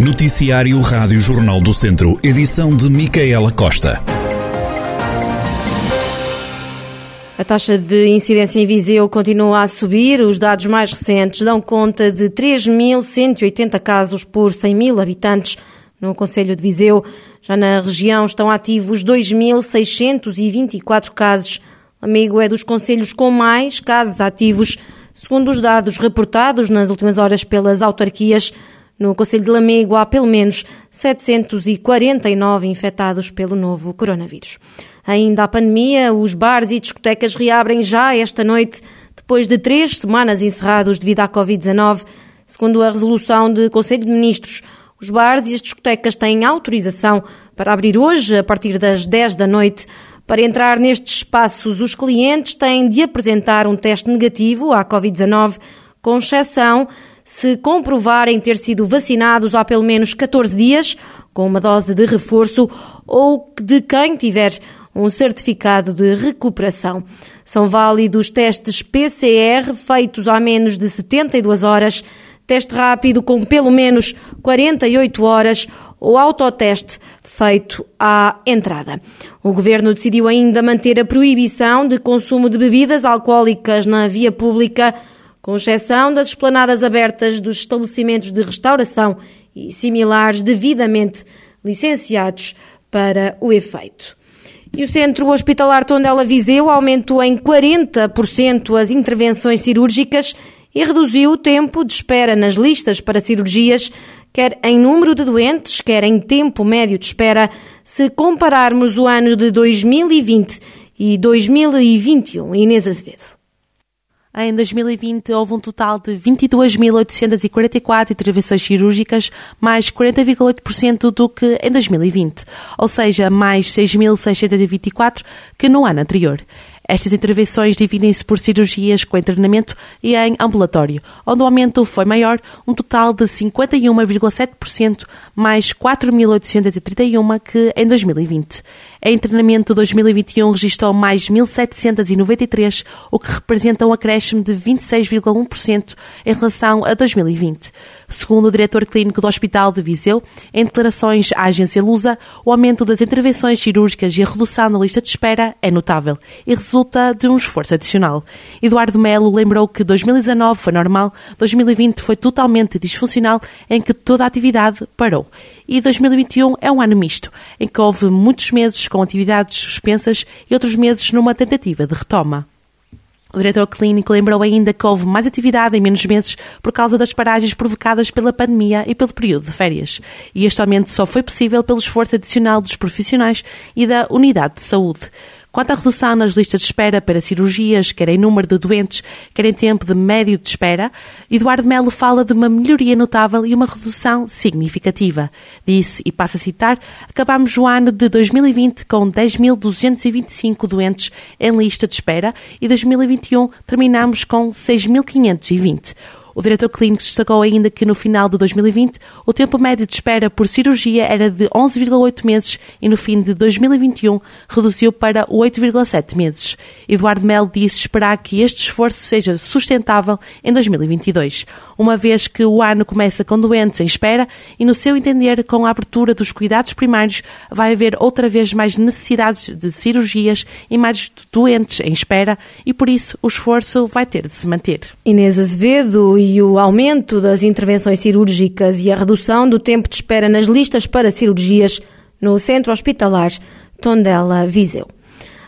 Noticiário Rádio Jornal do Centro, edição de Micaela Costa. A taxa de incidência em Viseu continua a subir. Os dados mais recentes dão conta de 3.180 casos por 100 mil habitantes no Conselho de Viseu. Já na região estão ativos 2.624 casos. Amigo é dos conselhos com mais casos ativos, segundo os dados reportados nas últimas horas pelas autarquias. No Conselho de Lamego há pelo menos 749 infectados pelo novo coronavírus. Ainda a pandemia, os bares e discotecas reabrem já esta noite, depois de três semanas encerrados devido à Covid-19. Segundo a resolução do Conselho de Ministros, os bares e as discotecas têm autorização para abrir hoje, a partir das 10 da noite. Para entrar nestes espaços, os clientes têm de apresentar um teste negativo à Covid-19, com exceção se comprovarem ter sido vacinados há pelo menos 14 dias, com uma dose de reforço, ou de quem tiver um certificado de recuperação. São válidos testes PCR feitos há menos de 72 horas, teste rápido com pelo menos 48 horas ou autoteste feito à entrada. O governo decidiu ainda manter a proibição de consumo de bebidas alcoólicas na via pública com exceção das esplanadas abertas dos estabelecimentos de restauração e similares devidamente licenciados para o efeito. E o Centro Hospitalar Tondela Viseu aumentou em 40% as intervenções cirúrgicas e reduziu o tempo de espera nas listas para cirurgias, quer em número de doentes, quer em tempo médio de espera, se compararmos o ano de 2020 e 2021. Inês Azevedo. Em 2020 houve um total de 22.844 intervenções cirúrgicas, mais 40,8% do que em 2020, ou seja, mais 6.624 que no ano anterior. Estas intervenções dividem-se por cirurgias com internamento e em ambulatório, onde o aumento foi maior, um total de 51,7%, mais 4.831 que em 2020. Em internamento 2021 registrou mais 1.793, o que representa um acréscimo de 26,1% em relação a 2020. Segundo o diretor clínico do Hospital de Viseu, em declarações à agência Lusa, o aumento das intervenções cirúrgicas e a redução na lista de espera é notável e resulta de um esforço adicional. Eduardo Melo lembrou que 2019 foi normal, 2020 foi totalmente disfuncional, em que toda a atividade parou. E 2021 é um ano misto, em que houve muitos meses com atividades suspensas e outros meses numa tentativa de retoma. O diretor clínico lembrou ainda que houve mais atividade em menos meses por causa das paragens provocadas pela pandemia e pelo período de férias. E este aumento só foi possível pelo esforço adicional dos profissionais e da unidade de saúde. Quanto à redução nas listas de espera para cirurgias, quer em número de doentes, quer em tempo de médio de espera, Eduardo Melo fala de uma melhoria notável e uma redução significativa. Disse, e passa a citar, acabamos o ano de 2020 com 10.225 doentes em lista de espera e 2021 terminamos com 6.520. O diretor clínico destacou ainda que no final de 2020 o tempo médio de espera por cirurgia era de 11,8 meses e no fim de 2021 reduziu para 8,7 meses. Eduardo Melo disse esperar que este esforço seja sustentável em 2022, uma vez que o ano começa com doentes em espera e, no seu entender, com a abertura dos cuidados primários, vai haver outra vez mais necessidades de cirurgias e mais doentes em espera e, por isso, o esforço vai ter de se manter. Inês Azevedo e o aumento das intervenções cirúrgicas e a redução do tempo de espera nas listas para cirurgias no Centro Hospitalar Tondela Viseu.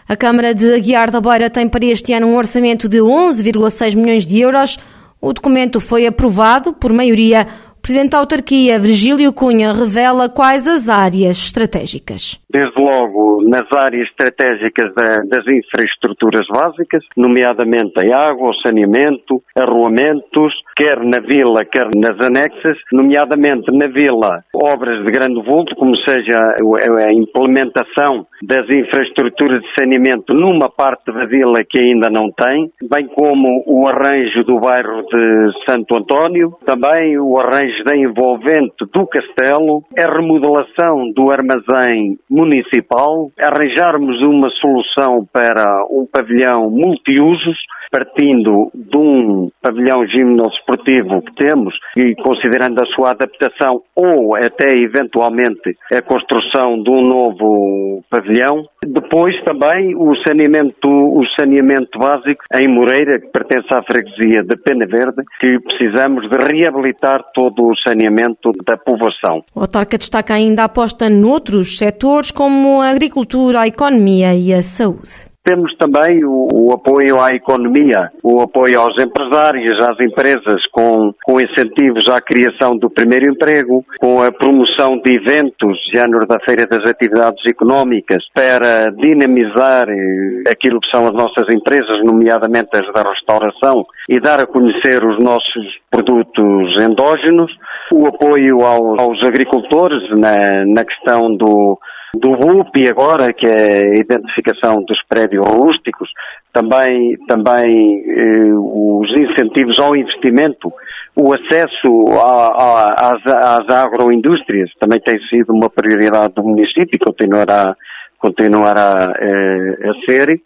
A Câmara de Aguiar da Beira tem para este ano um orçamento de 11,6 milhões de euros. O documento foi aprovado por maioria Presidente da Autarquia, Virgílio Cunha, revela quais as áreas estratégicas. Desde logo nas áreas estratégicas da, das infraestruturas básicas, nomeadamente a água, o saneamento, arruamentos, quer na vila, quer nas anexas, nomeadamente na vila, obras de grande vulto, como seja a implementação das infraestruturas de saneamento numa parte da vila que ainda não tem, bem como o arranjo do bairro de Santo António, também o arranjo da envolvente do castelo, a remodelação do armazém municipal, arranjarmos uma solução para um pavilhão multiusos, partindo de um pavilhão gimnodesportivo que temos e considerando a sua adaptação ou até eventualmente a construção de um novo pavilhão. Depois também o saneamento, o saneamento básico em Moreira, que pertence à freguesia de Pena Verde, que precisamos de reabilitar todo o saneamento da povoação. O autarca destaca ainda a aposta noutros setores como a agricultura, a economia e a saúde. Temos também o, o, apoio à economia, o apoio aos empresários, às empresas, com, com incentivos à criação do primeiro emprego, com a promoção de eventos, género da Feira das Atividades Económicas, para dinamizar eh, aquilo que são as nossas empresas, nomeadamente as da restauração, e dar a conhecer os nossos produtos endógenos, o apoio aos, aos agricultores na, na questão do do BUP agora, que é a identificação dos prédios rústicos, também, também eh, os incentivos ao investimento, o acesso a, a, às, às agroindústrias também tem sido uma prioridade do município e continuará, continuará eh, a ser.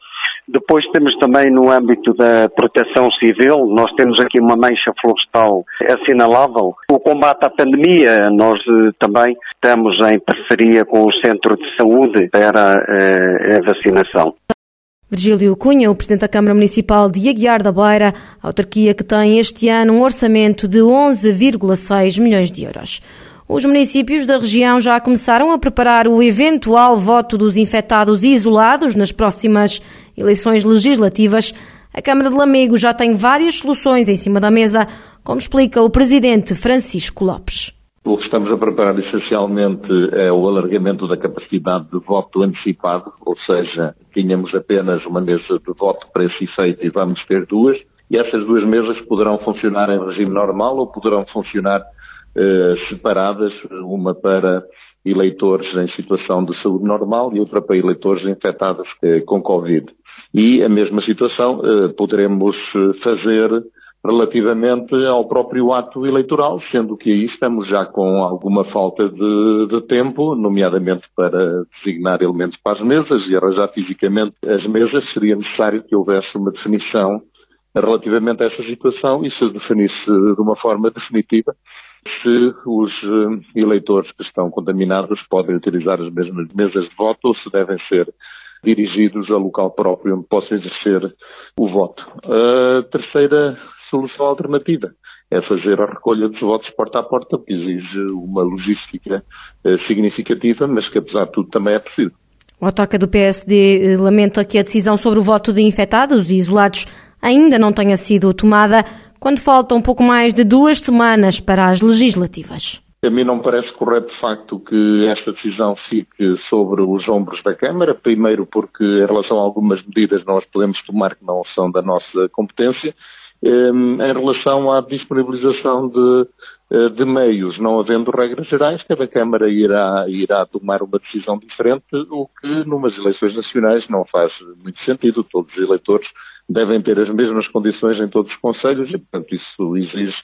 Depois temos também no âmbito da proteção civil, nós temos aqui uma mancha florestal assinalável. O combate à pandemia, nós eh, também estamos em parceria com o Centro de Saúde para eh, a vacinação. Virgílio Cunha, o Presidente da Câmara Municipal de Aguiar da Beira, autarquia que tem este ano um orçamento de 11,6 milhões de euros. Os municípios da região já começaram a preparar o eventual voto dos infectados isolados nas próximas eleições legislativas. A Câmara de Lamego já tem várias soluções em cima da mesa, como explica o presidente Francisco Lopes. O que estamos a preparar essencialmente é o alargamento da capacidade de voto antecipado, ou seja, tínhamos apenas uma mesa de voto para esse efeito e vamos ter duas, e essas duas mesas poderão funcionar em regime normal ou poderão funcionar eh, separadas, uma para eleitores em situação de saúde normal e outra para eleitores infectados eh, com Covid. E a mesma situação eh, poderemos fazer relativamente ao próprio ato eleitoral, sendo que aí estamos já com alguma falta de, de, tempo, nomeadamente para designar elementos para as mesas e arranjar fisicamente as mesas, seria necessário que houvesse uma definição relativamente a essa situação e se definisse de uma forma definitiva se os eh, eleitores que estão contaminados podem utilizar as mesmas mesas de voto ou se devem ser dirigidos a local próprio onde possa exercer o voto. A terceira solução alternativa é fazer a recolha dos votos porta a porta, que exige uma logística eh, significativa, mas que apesar de tudo também é possível. O autarca do PSD eh, lamenta que a decisão sobre o voto de infectados e isolados ainda não tenha sido tomada quando falta um pouco mais de duas semanas para as legislativas. A mim não parece correto, de facto, que esta decisão fique sobre os ombros da Câmara. Primeiro, porque, em relação a algumas medidas, nós podemos tomar que não são da nossa competência. Em relação à disponibilização de, eh, de meios, não havendo regras gerais, cada Câmara irá, irá tomar uma decisão diferente, o que, numas eleições nacionais, não faz muito sentido. Todos os eleitores devem ter as mesmas condições em todos os conselhos e, portanto, isso exige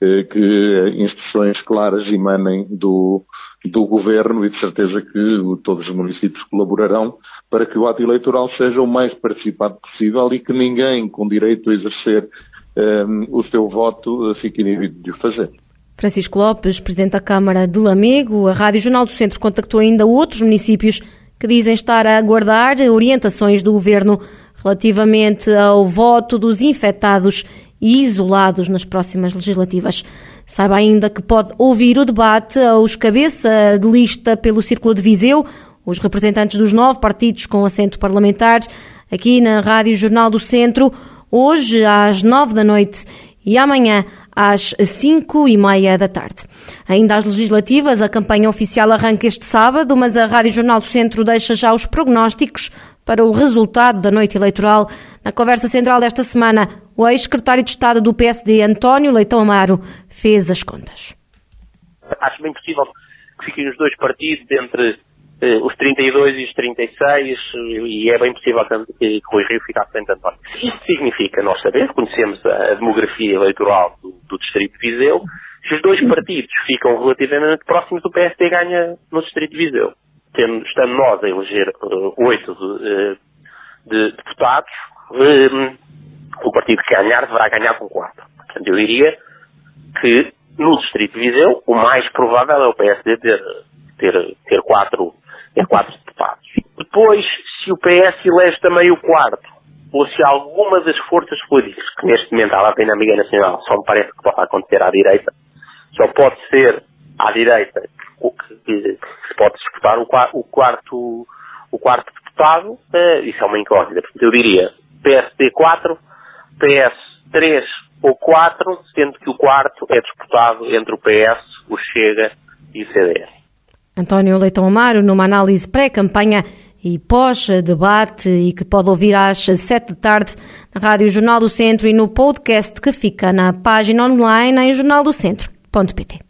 que instruções claras emanem do, do governo e de certeza que todos os municípios colaborarão para que o ato eleitoral seja o mais participado possível e que ninguém com direito a exercer um, ehm, o seu voto fique inibido de o fazer. Francisco Lopes, Presidente da Câmara de Lamego, a Rádio Jornal do Centro contactou ainda outros municípios que dizem estar a aguardar orientações do Governo relativamente ao voto dos infectados e isolados nas próximas legislativas. Saiba ainda que pode ouvir o debate aos cabeça de lista pelo Círculo de Viseu, os representantes dos nove partidos com assento parlamentar, aqui na Rádio Jornal do Centro, hoje às nove da noite e amanhã às cinco e meia da tarde. Ainda às legislativas, a campanha oficial arranca este sábado, mas a Rádio Jornal do Centro deixa já os prognósticos para o resultado da noite eleitoral. Na conversa central desta semana, o ex-secretário de Estado do PSD, António Leitão Amaro, fez as contas. Acho bem possível que fiquem os dois partidos entre eh, os 32 e os 36 e é bem possível que, que Rui Rio fique à frente de António. Isso significa, nós sabemos, conhecemos a demografia eleitoral do, do Distrito de Viseu, Se os dois partidos ficam relativamente próximos, o PSD ganha no Distrito de Viseu. Estando nós a eleger uh, oito uh, de, deputados, uh, o partido que ganhar deverá ganhar com quatro. Portanto, eu diria que no Distrito de Viseu, o mais provável é o PSD ter, ter, ter, quatro, ter quatro deputados. Depois, se o PS elege também o quarto, ou se alguma das forças políticas, que neste momento há na Amiga Nacional, só me parece que pode acontecer à direita, só pode ser à direita que, o, o, quarto, o quarto deputado, uh, isso é uma incógnita. Portanto, eu diria PSD 4, PS 3 ou 4, sendo que o quarto é disputado entre o PS, o Chega e o CDS. António Leitão Amaro, numa análise pré-campanha e pós-debate e que pode ouvir às sete da tarde na Rádio Jornal do Centro e no podcast que fica na página online em jornaldocentro.pt.